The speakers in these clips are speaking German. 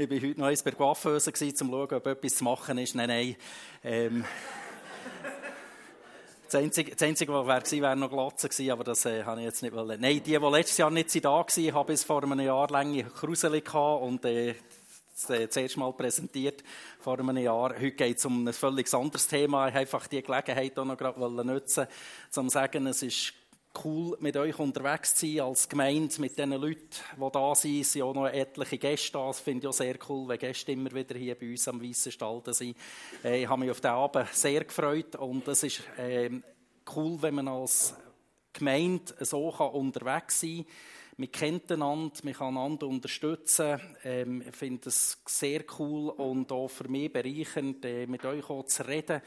Ich war heute noch eins bei Coiffeuse, um zu schauen, ob etwas zu machen ist. Nein, nein. Ähm, das Einzige, das Einzige was wäre gewesen, wäre noch Glatze gewesen, aber das äh, habe ich jetzt nicht wollen. Nein, die, die letztes Jahr nicht da waren, haben bis vor einem Jahr lange Kruseli gehabt und äh, das, äh, erste Mal präsentiert vor einem Jahr. Heute geht es um ein völlig anderes Thema. Ich wollte einfach die Gelegenheit auch noch gerade nutzen, um zu sagen, es ist cool, mit euch unterwegs zu sein als Gemeinde, mit den Leuten, die da sind. Es sind auch noch etliche Gäste da. Das finde ich auch sehr cool, wenn Gäste immer wieder hier bei uns am Weissen Stalden sind. Äh, ich habe mich auf den Abend sehr gefreut und es ist äh, cool, wenn man als Gemeinde so unterwegs sein kann. Man kennt einander, man kann einander unterstützen. Ähm, ich finde es sehr cool und auch für mich bereichernd, äh, mit euch auch zu reden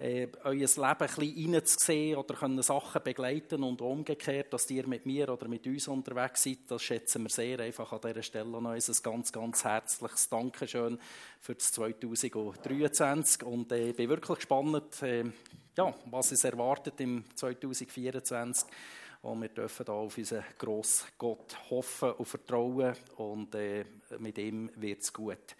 äh, euer Leben ein bisschen reinzusehen oder können Sachen begleiten und umgekehrt, dass ihr mit mir oder mit uns unterwegs seid, das schätzen wir sehr. Einfach an dieser Stelle noch ein ganz, ganz herzliches Dankeschön für das 2023 und äh, bin wirklich gespannt, äh, ja, was es erwartet im 2024 und wir dürfen da auf unseren grossen Gott hoffen und vertrauen und äh, mit ihm wird es gut.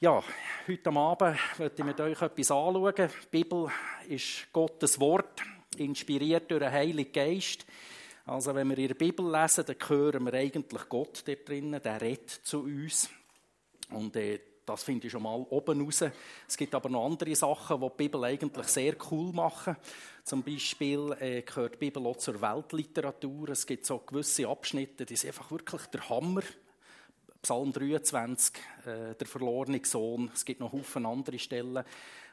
Ja, heute Abend möchte ich mit euch etwas anschauen. Die Bibel ist Gottes Wort, inspiriert durch den Heiligen Geist. Also wenn wir in der Bibel lesen, dann hören wir eigentlich Gott dort drinnen, der redet zu uns. Und äh, das finde ich schon mal oben raus. Es gibt aber noch andere Sachen, die die Bibel eigentlich sehr cool machen. Zum Beispiel äh, gehört die Bibel auch zur Weltliteratur. Es gibt so gewisse Abschnitte, die sind einfach wirklich der Hammer. Psalm 23, äh, der verlorene Sohn. Es gibt noch Haufen andere Stellen,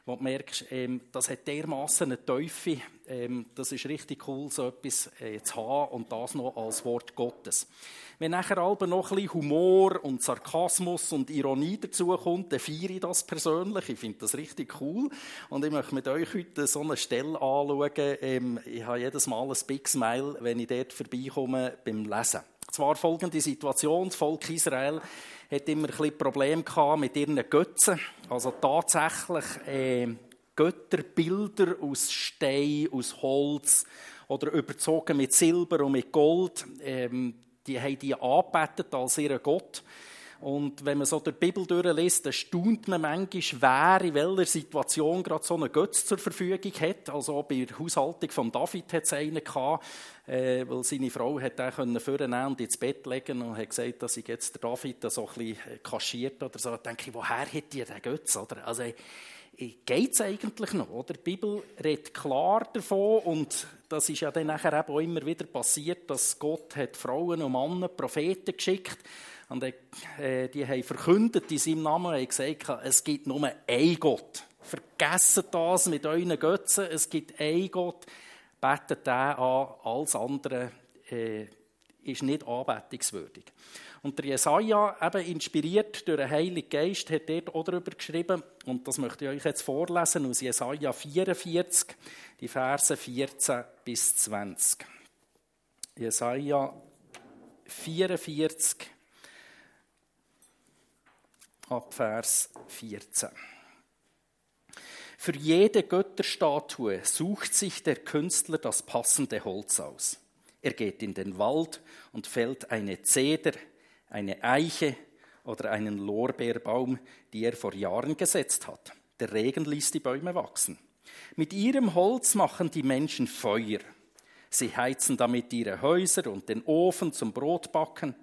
wo du merkst, ähm, das hat dermaßen eine Teufel. Ähm, das ist richtig cool, so etwas äh, zu haben und das noch als Wort Gottes. Wenn nachher aber noch ein bisschen Humor und Sarkasmus und Ironie dazukommt, dann feiere ich das persönlich. Ich finde das richtig cool. Und ich möchte mit euch heute so eine Stelle anschauen. Ähm, ich habe jedes Mal ein Big Smile, wenn ich dort vorbeikomme beim Lesen. Zwar folgende Situation, das Volk Israel hat immer ein bisschen Probleme gehabt mit ihren Götzen. Also tatsächlich äh, Götterbilder aus Stein, aus Holz oder überzogen mit Silber und mit Gold. Ähm, die haben die angebetet als ihren Gott. Und wenn man so die Bibel durchliest, dann staunt man manchmal, wer in welcher Situation gerade so einen Götz zur Verfügung hat. Also bei der Haushaltung von David hat es einen gehabt, äh, weil seine Frau hat den vornehmen und ins Bett legen und hat gesagt, dass ich jetzt der David so ein bisschen kaschiert oder so. Da denke ich, woher hat die den Götz? Oder? Also, geht es eigentlich noch? Oder? Die Bibel redet klar davon und das ist ja dann nachher eben auch immer wieder passiert, dass Gott hat Frauen und Männer, Propheten geschickt und äh, die haben verkündet in seinem Namen, haben gesagt, es gibt nur einen Gott. Vergessen das mit euren Götzen, es gibt einen Gott, betet den an, alles andere äh, ist nicht anbetungswürdig. Und der Jesaja, eben inspiriert durch den Heiligen Geist, hat dort auch darüber geschrieben, und das möchte ich euch jetzt vorlesen, aus Jesaja 44, die Verse 14 bis 20. Jesaja 44, ab Vers 14. Für jede Götterstatue sucht sich der Künstler das passende Holz aus. Er geht in den Wald und fällt eine Zeder, eine Eiche oder einen Lorbeerbaum, die er vor Jahren gesetzt hat. Der Regen ließ die Bäume wachsen. Mit ihrem Holz machen die Menschen Feuer. Sie heizen damit ihre Häuser und den Ofen zum Brotbacken.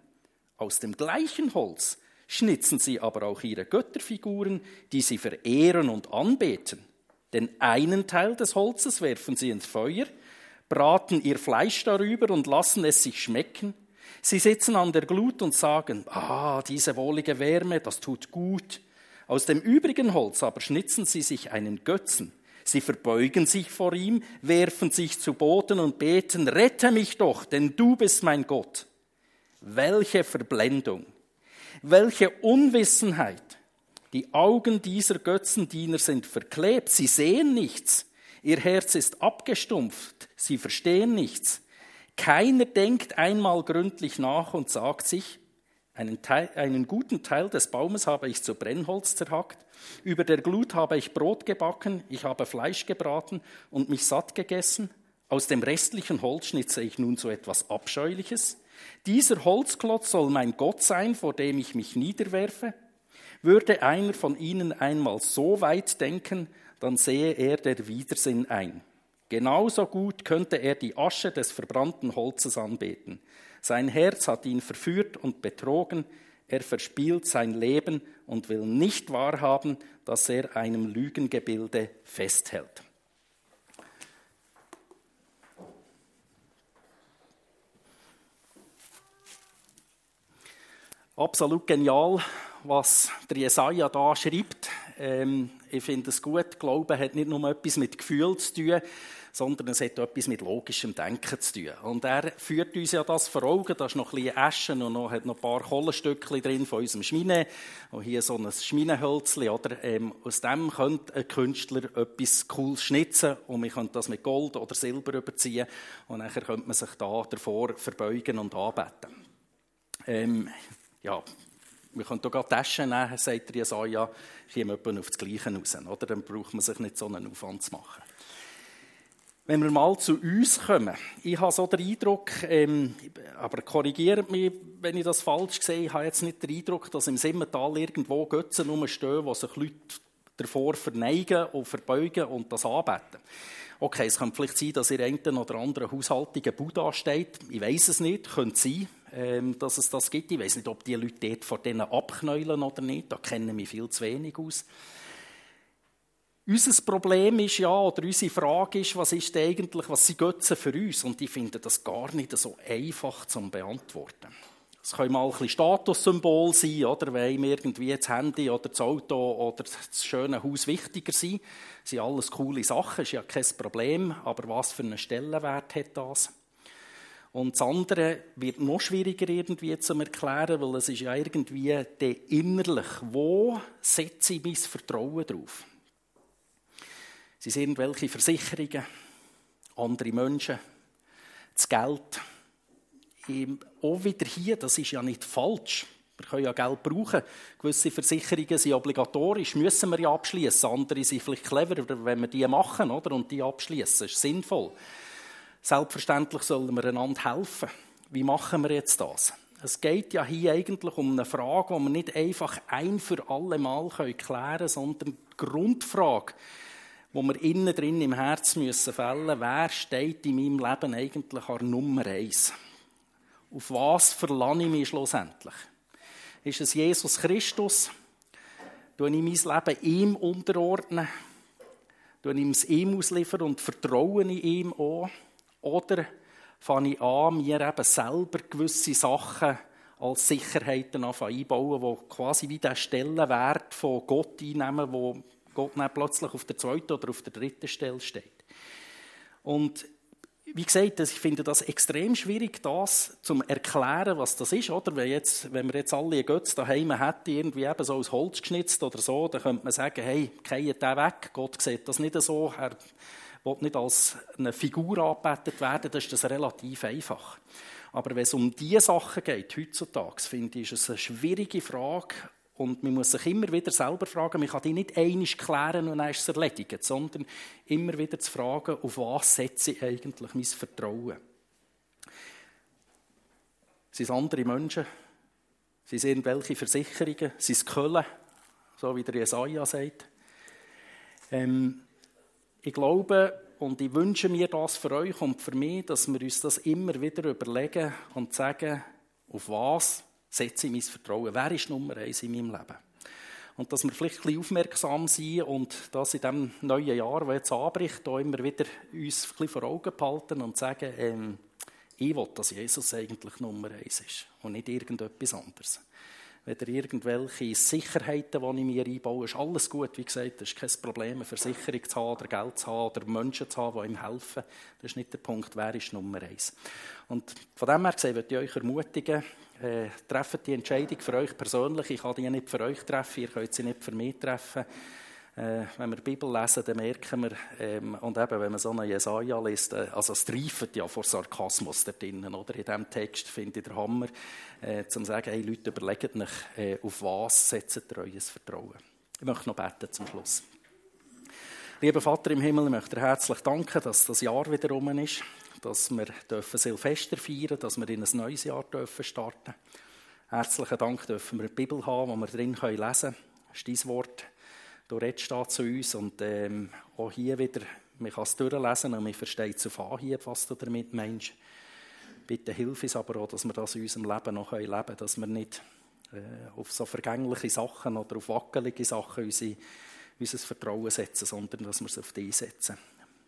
Aus dem gleichen Holz schnitzen sie aber auch ihre Götterfiguren, die sie verehren und anbeten. Den einen Teil des Holzes werfen sie ins Feuer, braten ihr Fleisch darüber und lassen es sich schmecken. Sie sitzen an der Glut und sagen, ah, diese wohlige Wärme, das tut gut. Aus dem übrigen Holz aber schnitzen sie sich einen Götzen. Sie verbeugen sich vor ihm, werfen sich zu Boden und beten, rette mich doch, denn du bist mein Gott. Welche Verblendung. Welche Unwissenheit! Die Augen dieser Götzendiener sind verklebt, sie sehen nichts. Ihr Herz ist abgestumpft, sie verstehen nichts. Keiner denkt einmal gründlich nach und sagt sich, einen, Teil, einen, guten Teil des Baumes habe ich zu Brennholz zerhackt, über der Glut habe ich Brot gebacken, ich habe Fleisch gebraten und mich satt gegessen, aus dem restlichen Holz schnitze ich nun so etwas Abscheuliches. Dieser Holzklotz soll mein Gott sein, vor dem ich mich niederwerfe. Würde einer von ihnen einmal so weit denken, dann sehe er der Widersinn ein. Genauso gut könnte er die Asche des verbrannten Holzes anbeten. Sein Herz hat ihn verführt und betrogen, er verspielt sein Leben und will nicht wahrhaben, dass er einem Lügengebilde festhält. Absolut genial, was der Jesaja da schreibt. Ähm, ich finde es gut. Glauben hat nicht nur etwas mit Gefühl zu tun, sondern es hat etwas mit logischem Denken zu tun. Und er führt uns ja das vor Augen. Da ist noch ein bisschen Aschen und noch, hat noch ein paar Kohlenstückchen drin von unserem Schmine. Und hier so ein Schminehölzchen, oder? Ähm, aus dem könnte ein Künstler etwas Cooles schnitzen und man könnte das mit Gold oder Silber überziehen und dann könnte man sich da davor verbeugen und anbeten. Ähm, ja, wir können hier gerade Taschen nehmen, sagt der Jesaja, kommen etwa auf das Gleiche raus. Oder? Dann braucht man sich nicht so einen Aufwand zu machen. Wenn wir mal zu uns kommen, ich habe so den Eindruck, ähm, aber korrigiert mich, wenn ich das falsch sehe, ich habe jetzt nicht den Eindruck, dass im Simmental irgendwo Götzen rumstehen, wo sich Leute davor verneigen und verbeugen und das anbeten. Okay, es kann vielleicht sein, dass in einer oder anderen Haushaltung ein Buddha steht. Ich weiß es nicht, könnte sein, ähm, dass es das gibt. Ich weiß nicht, ob die Leute dort vor denen abknäulen oder nicht. Da kennen wir viel zu wenig aus. Unser Problem ist ja, oder unsere Frage ist, was ist eigentlich, was sind Götzen für uns? Und ich finde das gar nicht so einfach zu beantworten. Es können mal ein bisschen Statussymbol sein, oder? Wenn mir irgendwie das Handy oder das Auto oder das schöne Haus wichtiger sind. Das sind alles coole Sachen, ist ja kein Problem. Aber was für einen Stellenwert hat das? Und das andere wird noch schwieriger irgendwie zu erklären, weil es ist ja irgendwie innerlich. Wo setze ich mein Vertrauen drauf? Sie sind irgendwelche Versicherungen, andere Menschen, das Geld. Auch wieder hier, das ist ja nicht falsch. Wir können ja Geld brauchen. Gewisse Versicherungen sind obligatorisch, müssen wir ja abschließen. Andere sind vielleicht cleverer, wenn wir die machen oder? und die abschließen. Das ist sinnvoll. Selbstverständlich sollen wir einander helfen. Wie machen wir jetzt das? Es geht ja hier eigentlich um eine Frage, die wir nicht einfach ein für alle Mal klären können, sondern die Grundfrage, wo wir innen drin im Herz müssen fällen, wer steht in meinem Leben eigentlich an Nummer eins? Auf was verlange ich mich schlussendlich? Ist es Jesus Christus? Tue ich mein Leben ihm unterordnen? Tue ich es ihm ausliefern und vertraue ich ihm auch? Oder fange ich an, mir eben selber gewisse Sachen als Sicherheiten einbauen, die quasi wie den Stellenwert von Gott einnehmen, wo Gott dann plötzlich auf der zweiten oder auf der dritten Stelle steht. Und wie gesagt, ich finde das extrem schwierig, das zu erklären, was das ist. Oder? Wenn, jetzt, wenn wir jetzt alle Götze daheim hätten, irgendwie eben so aus Holz geschnitzt oder so, dann könnte man sagen, hey, keiert den weg. Gott sieht das nicht so. Er will nicht als eine Figur angebetet werden. Das ist das relativ einfach. Aber wenn es um diese Sachen geht, heutzutage, finde ich, ist es eine schwierige Frage, und man muss sich immer wieder selber fragen, man kann die nicht einig klären und dann ist es erledigt, sondern immer wieder zu fragen, auf was setze ich eigentlich mein Vertrauen? Sind es andere Menschen? Sind es irgendwelche Versicherungen? Sind es Köln? So wie der Jesaja sagt. Ähm, ich glaube und ich wünsche mir das für euch und für mich, dass wir uns das immer wieder überlegen und sagen, auf was setze ich mein Vertrauen? Wer ist Nummer eins in meinem Leben? Und dass wir vielleicht ein bisschen aufmerksam sind und das in diesem neuen Jahr, das jetzt anbricht, auch immer wieder uns ein bisschen vor Augen behalten und sagen, ähm, ich will, dass Jesus eigentlich Nummer eins ist und nicht irgendetwas anderes. Weder irgendwelche Sicherheiten, die ich mir einbaue, ist alles gut. Wie gesagt, es ist kein Problem, eine Versicherung zu haben, oder Geld zu haben, oder Menschen zu haben, die ihm helfen. Das ist nicht der Punkt, wer ist Nummer eins. Und von dem her gesehen, möchte ich euch ermutigen, äh, trefft die Entscheidung für euch persönlich. Ich kann die nicht für euch treffen, ihr könnt sie nicht für mich treffen. Äh, wenn wir die Bibel lesen, dann merken wir, ähm, und eben, wenn man so einen Jesaja liest, äh, also es treifet ja vor Sarkasmus da drinnen, oder? In diesem Text finde ich der Hammer, äh, zum sagen, hey Leute, überlegt euch, äh, auf was setzt ihr euer Vertrauen. Ich möchte noch beten zum Schluss. Lieber Vater im Himmel, ich möchte dir herzlich danken, dass das Jahr wieder rum ist. dass wir dürfen Silvester feiern dass wir in ein neues Jahr dürfen starten Herzlichen Dank dürfen wir eine Bibel haben, wo wir drin lesen können. Das ist dein Wort. Du redest da zu uns und ähm, auch hier wieder, man kann es durchlesen und man versteht zu Anhieb, was du damit meinst. Bitte hilf uns aber auch, dass wir das in unserem Leben noch leben können, dass wir nicht äh, auf so vergängliche Sachen oder auf wackelige Sachen unsere, unser Vertrauen setzen, sondern dass wir es auf dich setzen.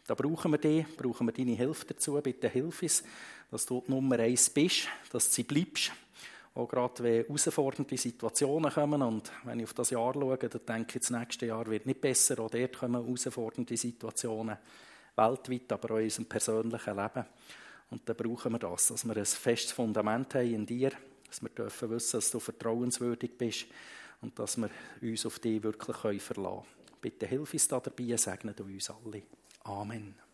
Da brauchen wir dich, brauchen wir deine Hilfe dazu. Bitte hilf uns, dass du die Nummer eins bist, dass du sie bleibst. Auch gerade wenn herausfordernde Situationen kommen. Und wenn ich auf das Jahr schaue, dann denke ich, das nächste Jahr wird nicht besser. Auch dort kommen herausfordernde Situationen. Weltweit, aber auch in unserem persönlichen Leben. Und dann brauchen wir das, dass wir ein festes Fundament haben in dir, dass wir dürfen wissen, dass du vertrauenswürdig bist und dass wir uns auf dich wirklich verlassen können. Bitte hilf uns da dabei, segne du uns alle. Amen.